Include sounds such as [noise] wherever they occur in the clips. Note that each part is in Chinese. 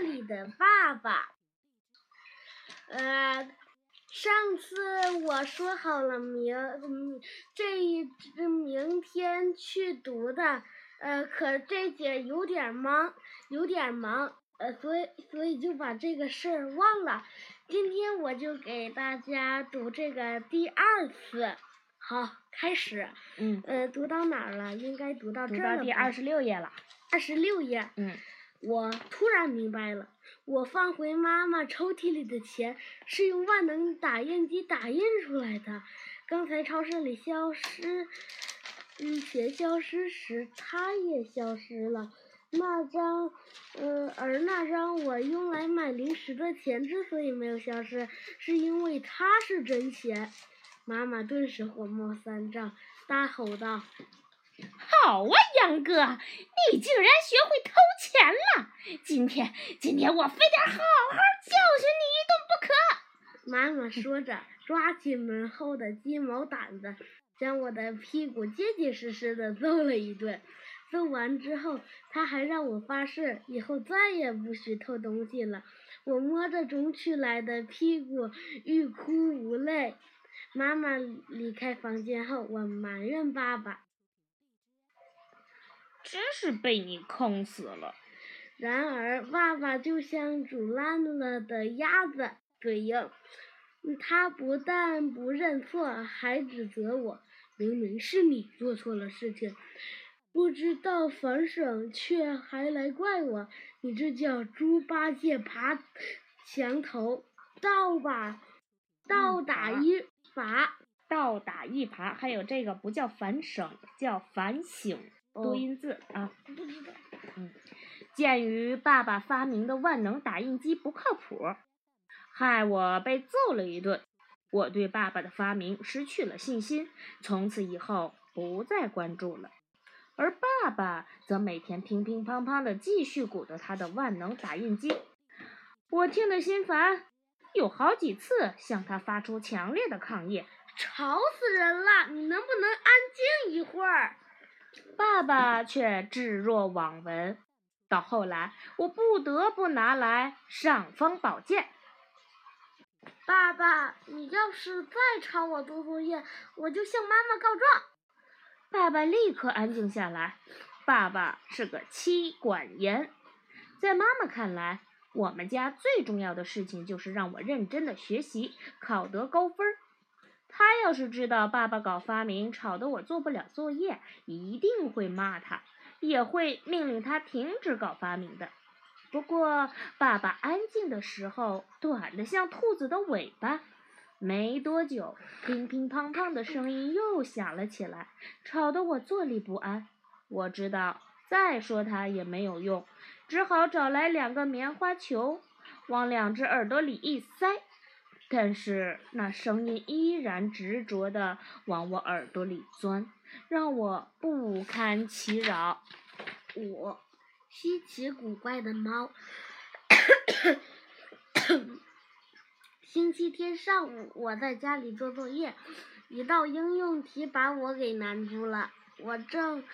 里的爸爸。呃，上次我说好了明嗯这一明天去读的，呃，可这节有点忙，有点忙，呃，所以所以就把这个事儿忘了。今天我就给大家读这个第二次。好，开始。嗯。呃，读到哪儿了？应该读到这儿了。读到第二十六页了。二十六页。嗯。我突然明白了，我放回妈妈抽屉里的钱是用万能打印机打印出来的。刚才超市里消失，嗯，钱消失时，它也消失了。那张，呃，而那张我用来买零食的钱之所以没有消失，是因为它是真钱。妈妈顿时火冒三丈，大吼道。好啊，杨哥，你竟然学会偷钱了！今天，今天我非得好好教训你一顿不可。妈妈说着，抓起门后的鸡毛掸子，将我的屁股结结实实的揍了一顿。揍完之后，他还让我发誓，以后再也不许偷东西了。我摸着肿起来的屁股，欲哭无泪。妈妈离开房间后，我埋怨爸爸。真是被你坑死了。然而，爸爸就像煮烂了的鸭子，嘴硬。他不但不认错，还指责我：“明明是你做错了事情，不知道反省，却还来怪我。你这叫猪八戒爬墙头，倒把倒打一耙，倒打一耙。还有这个不叫反省，叫反省。”多音字啊，嗯，鉴于爸爸发明的万能打印机不靠谱，害我被揍了一顿，我对爸爸的发明失去了信心，从此以后不再关注了。而爸爸则每天乒乒乓乓的继续鼓捣他的万能打印机，我听得心烦，有好几次向他发出强烈的抗议：“吵死人了！你能不能安静一会儿？”爸爸却置若罔闻。到后来，我不得不拿来尚方宝剑。爸爸，你要是再吵我做作业，我就向妈妈告状。爸爸立刻安静下来。爸爸是个妻管严，在妈妈看来，我们家最重要的事情就是让我认真的学习，考得高分。他要是知道爸爸搞发明吵得我做不了作业，一定会骂他，也会命令他停止搞发明的。不过，爸爸安静的时候短得像兔子的尾巴。没多久，乒乒乓乓的声音又响了起来，吵得我坐立不安。我知道再说他也没有用，只好找来两个棉花球，往两只耳朵里一塞。但是那声音依然执着地往我耳朵里钻，让我不堪其扰。五，稀奇古怪的猫。星期天上午，我在家里做作业，一道应用题把我给难住了。我正。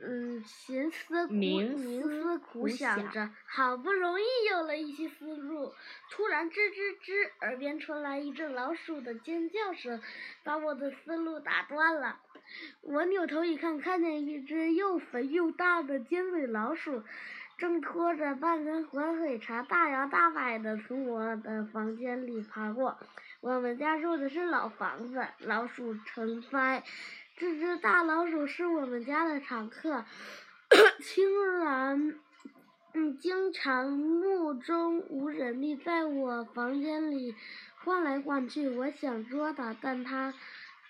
嗯，寻思苦冥思苦想着，好不容易有了一些思路，突然吱吱吱，耳边传来一阵老鼠的尖叫声，把我的思路打断了。我扭头一看，看见一只又肥又大的尖嘴老鼠，正拖着半根火腿肠，大摇大摆地从我的房间里爬过。我们家住的是老房子，老鼠成灾。这只大老鼠是我们家的常客，竟然，嗯，经常目中无人地在我房间里晃来晃去。我想捉它，但它，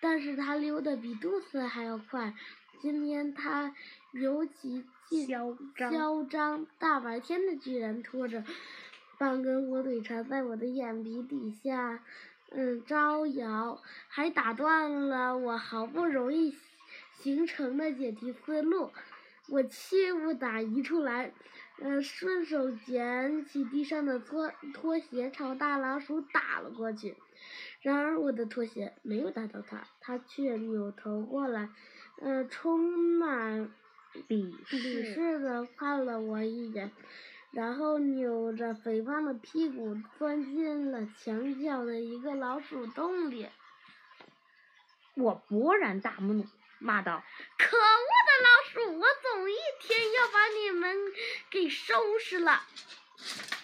但是它溜得比杜斯还要快。今天它尤其嚣张，嚣张，大白天的居然拖着半根火腿肠在我的眼皮底下。嗯，招摇，还打断了我好不容易形成的解题思路，我气不打一处来，嗯，顺手捡起地上的拖拖鞋，朝大老鼠打了过去。然而我的拖鞋没有打到它，它却扭头过来，嗯，充满鄙鄙视的看了我一眼。然后扭着肥胖的屁股钻进了墙角的一个老鼠洞里。我勃然大怒，骂道：“可恶的老鼠！我总一天要把你们给收拾了！”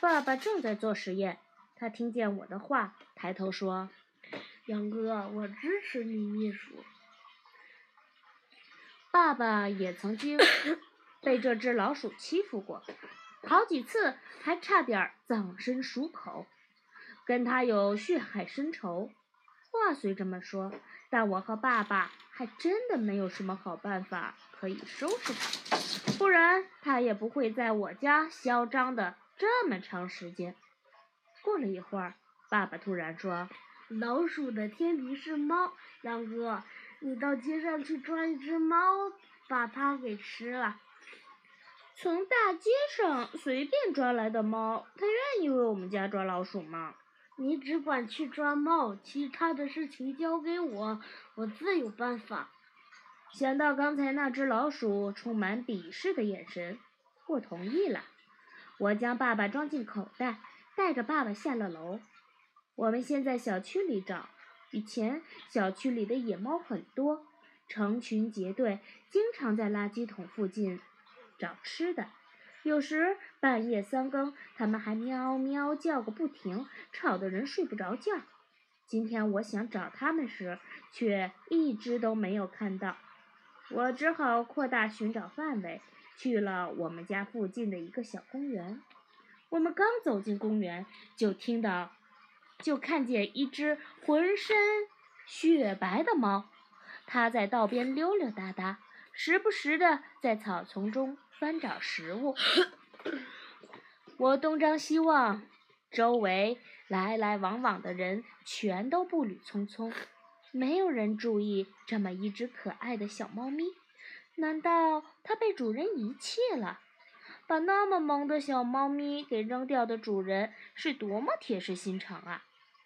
爸爸正在做实验，他听见我的话，抬头说：“杨哥，我支持你秘书。”爸爸也曾经 [coughs] 被这只老鼠欺负过，好几次还差点葬身鼠口，跟他有血海深仇。话虽这么说。但我和爸爸还真的没有什么好办法可以收拾他，不然他也不会在我家嚣张的这么长时间。过了一会儿，爸爸突然说：“老鼠的天敌是猫，杨哥，你到街上去抓一只猫，把它给吃了。”从大街上随便抓来的猫，它愿意为我们家抓老鼠吗？你只管去抓猫，其他的事情交给我，我自有办法。想到刚才那只老鼠充满鄙视的眼神，我同意了。我将爸爸装进口袋，带着爸爸下了楼。我们先在小区里找。以前小区里的野猫很多，成群结队，经常在垃圾桶附近找吃的。有时半夜三更，它们还喵喵叫个不停，吵得人睡不着觉。今天我想找它们时，却一只都没有看到。我只好扩大寻找范围，去了我们家附近的一个小公园。我们刚走进公园，就听到，就看见一只浑身雪白的猫，它在道边溜溜达达，时不时的在草丛中。翻找食物，我东张西望，周围来来往往的人全都步履匆匆，没有人注意这么一只可爱的小猫咪。难道它被主人遗弃了？把那么萌的小猫咪给扔掉的主人是多么铁石心肠啊！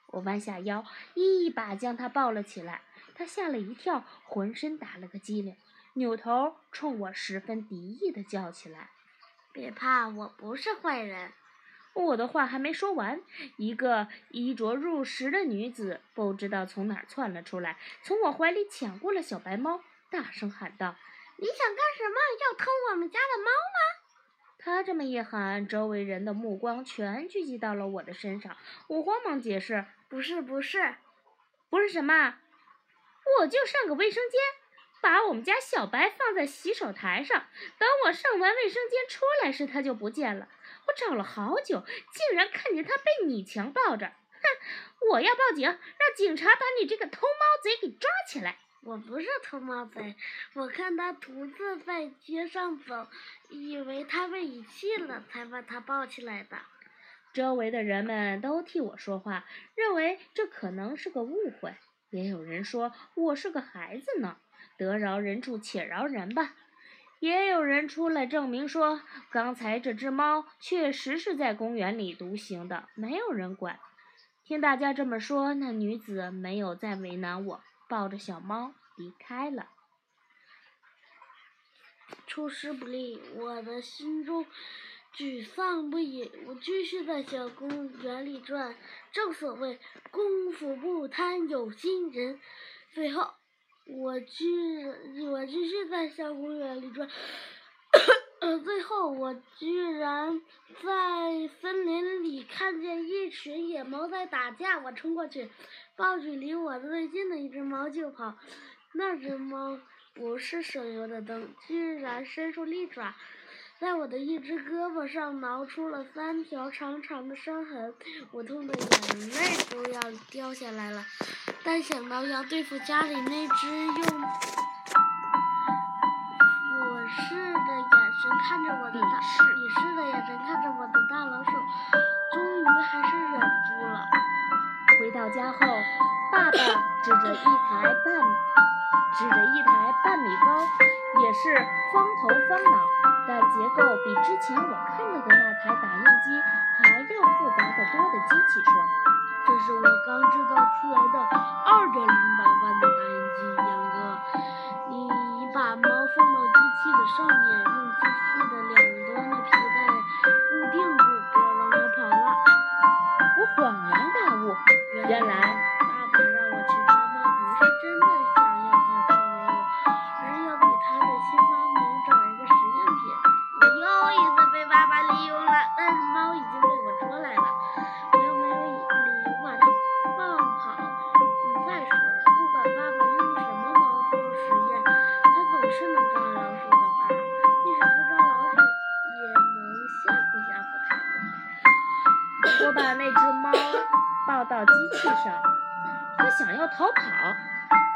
我弯下腰，一把将它抱了起来。它吓了一跳，浑身打了个激灵。扭头冲我十分敌意的叫起来：“别怕，我不是坏人。”我的话还没说完，一个衣着入时的女子不知道从哪儿窜了出来，从我怀里抢过了小白猫，大声喊道：“你想干什么？要偷我们家的猫吗？”她这么一喊，周围人的目光全聚集到了我的身上。我慌忙解释：“不是，不是，不是什么，我就上个卫生间。”把我们家小白放在洗手台上，等我上完卫生间出来时，它就不见了。我找了好久，竟然看见它被你强抱着。哼！我要报警，让警察把你这个偷猫贼给抓起来。我不是偷猫贼，我看它独自在街上走，以为它被遗弃了，才把它抱起来的。周围的人们都替我说话，认为这可能是个误会。也有人说我是个孩子呢。得饶人处且饶人吧，也有人出来证明说，刚才这只猫确实是在公园里独行的，没有人管。听大家这么说，那女子没有再为难我，抱着小猫离开了。出师不利，我的心中沮丧不已。我继续在小公园里转，正所谓功夫不贪有心人。最后。我居，我继续在小公园里转，最后我居然在森林里看见一群野猫在打架，我冲过去，抱住离我最近的一只猫就跑，那只猫不是省油的灯，居然伸出利爪。在我的一只胳膊上挠出了三条长长的伤痕，我痛的眼泪都要掉下来了。但想到要对付家里那只用俯视的眼神看着我的大鄙视的眼神看着我的大老鼠，终于还是忍住了。回到家后，爸爸指着一台半指着一台半米高，也是方头方脑，但结构比之前我看到的那台打印机还要复杂的多的机器说：“这是我刚制造出来的二点零百万的打印机，杨哥，你把猫放到机器的上面，用机器的两端的皮带固定住，不要让它跑了。”我恍然大悟，原来。把那只猫抱到机器上，它想要逃跑，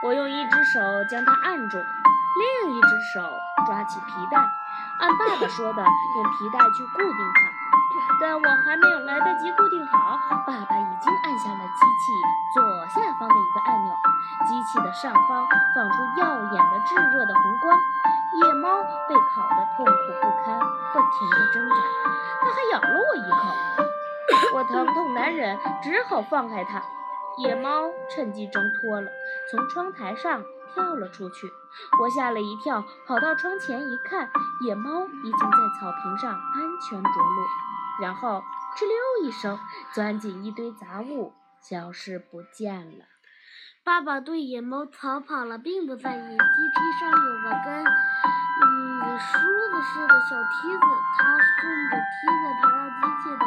我用一只手将它按住，另一只手抓起皮带，按爸爸说的用皮带去固定它。但我还没有来得及固定好，爸爸已经按下了机器左下方的一个按钮，机器的上方放出耀眼的炙热的红光。野猫被烤得痛苦不堪，不停地挣扎，它还咬了我一口。我疼痛难忍，只好放开它。野猫趁机挣脱了，从窗台上跳了出去。我吓了一跳，跑到窗前一看，野猫已经在草坪上安全着陆，然后哧溜一声钻进一堆杂物，消失不见了。爸爸对野猫逃跑了并不在意，机梯上有个跟嗯梳子似的小梯子，他顺着梯子爬到机器的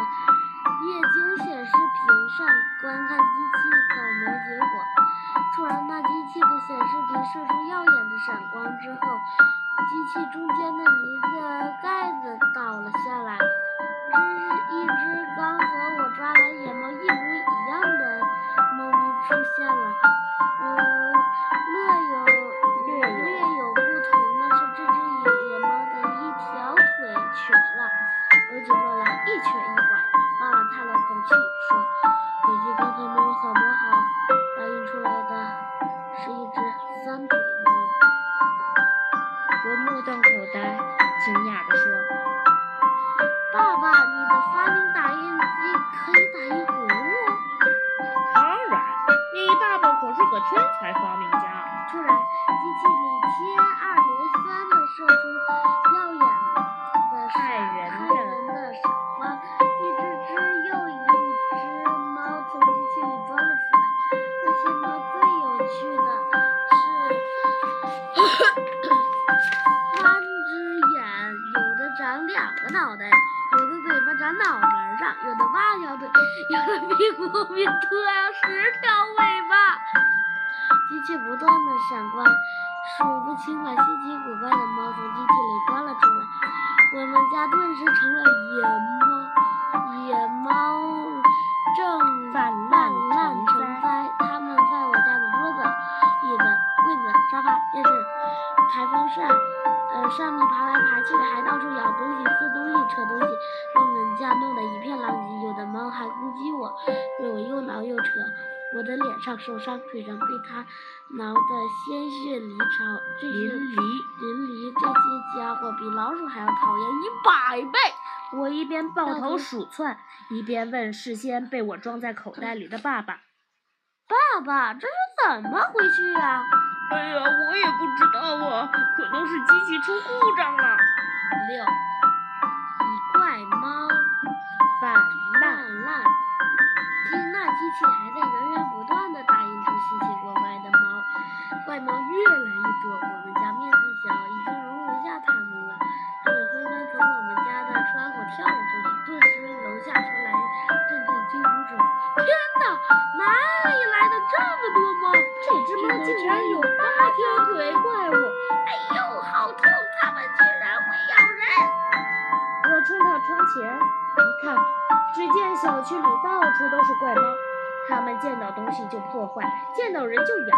液晶显示屏上观看机器扫描结果。突然，那机器的显示屏射出耀眼的闪光之后，机器中间的一个盖子倒了下来，只一只刚和我抓来野猫一模一样的猫咪出现了。嗯，略有略有略有不同的是，这只野野猫的一条腿瘸了，而且落来一瘸一拐。叹了口气说：“可惜刚才没有扫描后面突然有十条尾巴。机器不断的闪光，数不清把稀奇古怪的猫从机器里抓了出来。我们家顿时成了野猫，子、沙发、电视、台风扇，呃，上面爬来爬去，还到处咬东西、撕东西、扯东西，把我们家弄得一片狼藉。有的猫还攻击我，对我又挠又扯。我的脸上受伤，腿上被它挠得鲜血淋潮，这些淋漓。淋漓，这些家伙比老鼠还要讨厌一百倍。我一边抱头鼠窜，一边问事先被我装在口袋里的爸爸爸爸，这是怎么回去呀、：“哎呀，我也不知道啊，可能是机器出故障了。六，一怪猫泛滥，那机器还在源源不断的打印出稀奇古怪的猫，怪猫越来越多。我们家面积小，已经容不下它们了。它们纷纷从我们家的窗户跳了出去，顿时楼下传来阵阵惊呼声。天哪，哪里来的这么多猫？这只猫竟然有八条腿，怪物！哎呦，好痛！它们居然会咬人！我冲到窗前一看，只见小区里到处都是怪猫，它们见到东西就破坏，见到人就咬，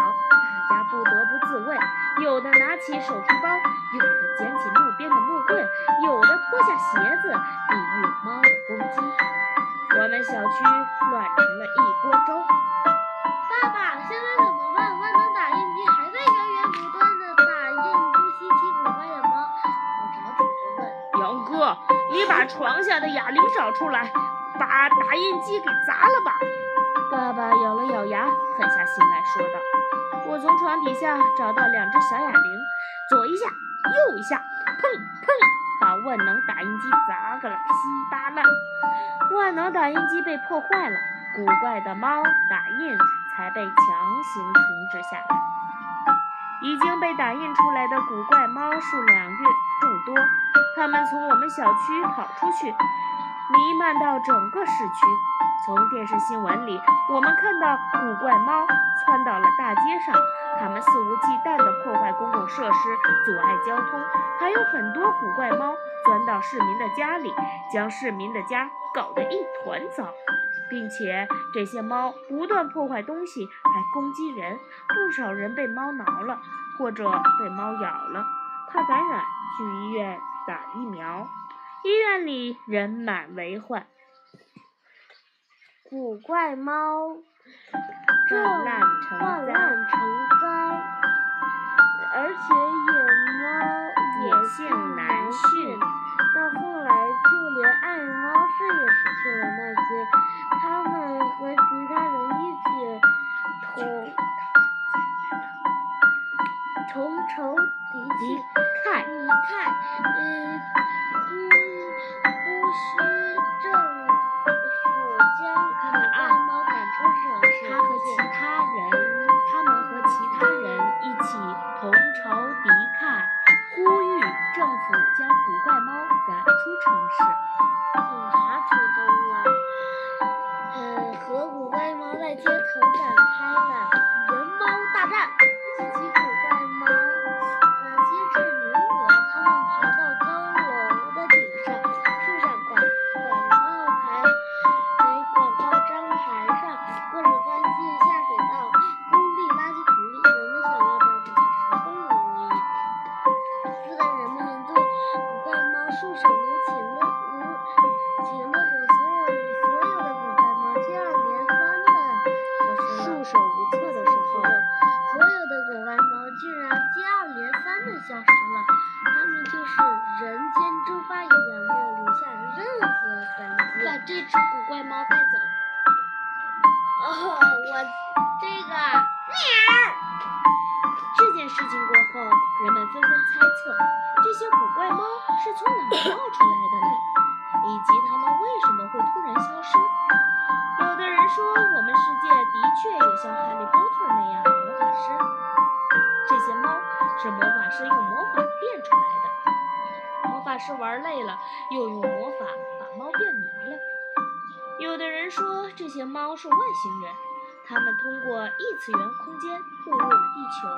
大家不得不自卫。有的拿起手提包，有的捡起路边的木棍，有的脱下鞋子抵御猫的攻击。我们小区乱成了一锅粥。床下的哑铃找出来，把打印机给砸了吧！爸爸咬了咬牙，狠下心来说道。我从床底下找到两只小哑铃，左一下，右一下，砰砰，把万能打印机砸个了稀巴烂。万能打印机被破坏了，古怪的猫打印才被强行停止下来。已经被打印出来的古怪猫数量越众多，它们从我们小区跑出去，弥漫到整个市区。从电视新闻里，我们看到古怪猫窜到了大街上，它们肆无忌惮地破坏公共设施，阻碍交通。还有很多古怪猫钻到市民的家里，将市民的家搞得一团糟。并且这些猫不断破坏东西，还攻击人，不少人被猫挠了，或者被猫咬了，怕感染，去医院打疫苗。医院里人满为患。古怪猫泛滥成灾，而且野猫野性难驯。到后来，就连爱猫师也失去了耐心，他们和其他人一起同同仇敌敌忾，是。玩累了，又用魔法把猫变没了。有的人说，这些猫是外星人，他们通过异次元空间误入了地球。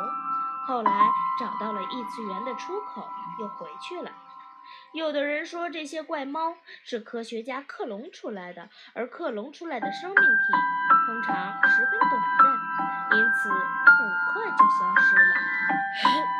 后来找到了异次元的出口，又回去了。有的人说这些怪猫是科学家克隆出来的，而克隆出来的生命体通常十分短暂，因此很快就消失了。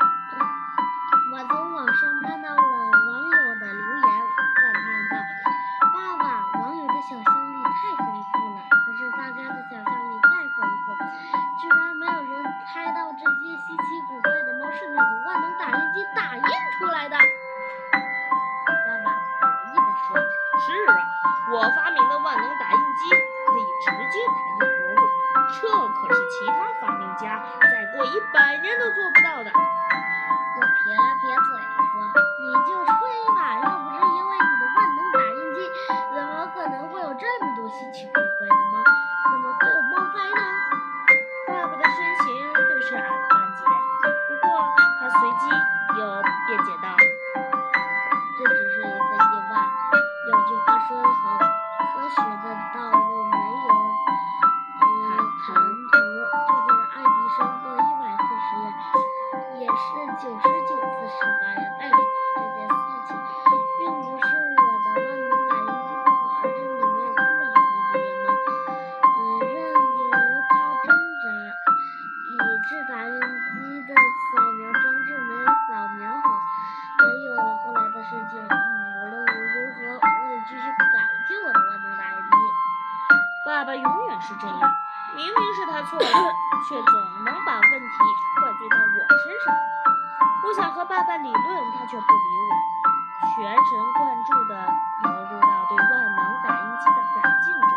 神贯注地投入到对万能打印机的改进中。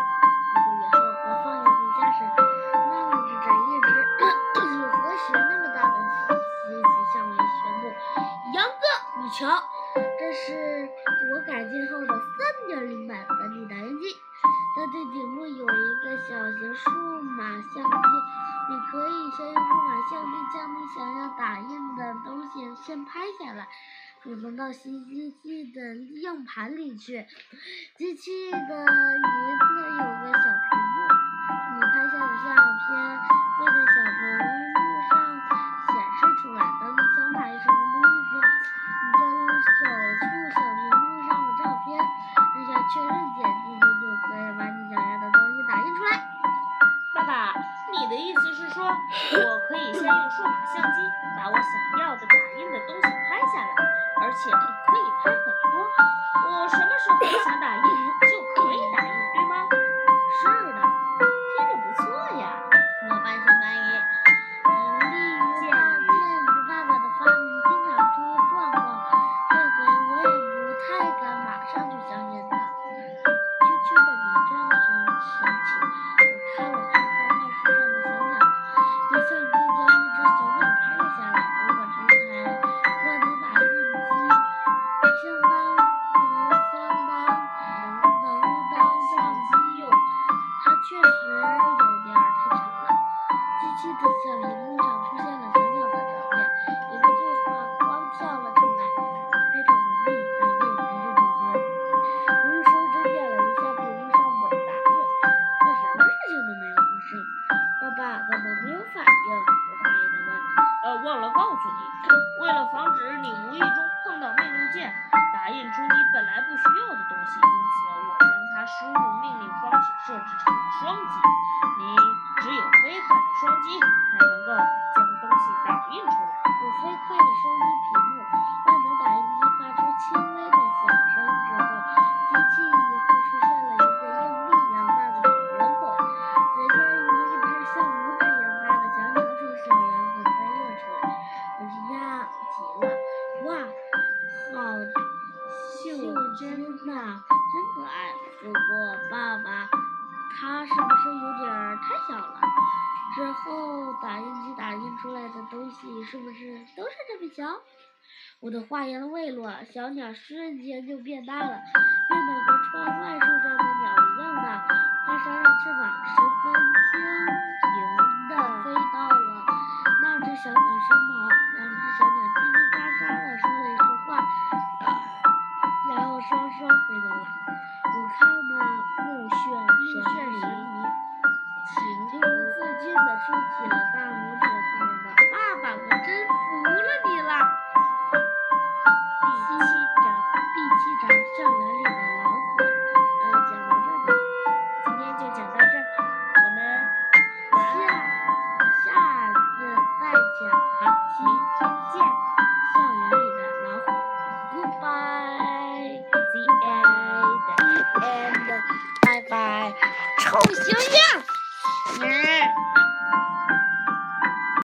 一个月后，我放学回家时，那一只展印纸有何时那么大的司机向我宣布：“杨哥，你瞧，这是我改进后的三点零版 3D 打印机。它的顶部有一个小型数码相机，你可以先用数码相机将你想要打印的东西先拍下来。”我们到新机器的硬盘里去。机器的一侧有个小屏幕你拍下的照片会在小屏幕上显示出来当你想打印什么东西时你就用手触小屏幕上的照片按下确认键机器就可以把你想要的东西打印出来。爸爸。你的意思是说我可以先用数码相机把我想要的打印的东西拍下来而且可以拍很多。我什么时候想打印就可以打印收音机屏幕。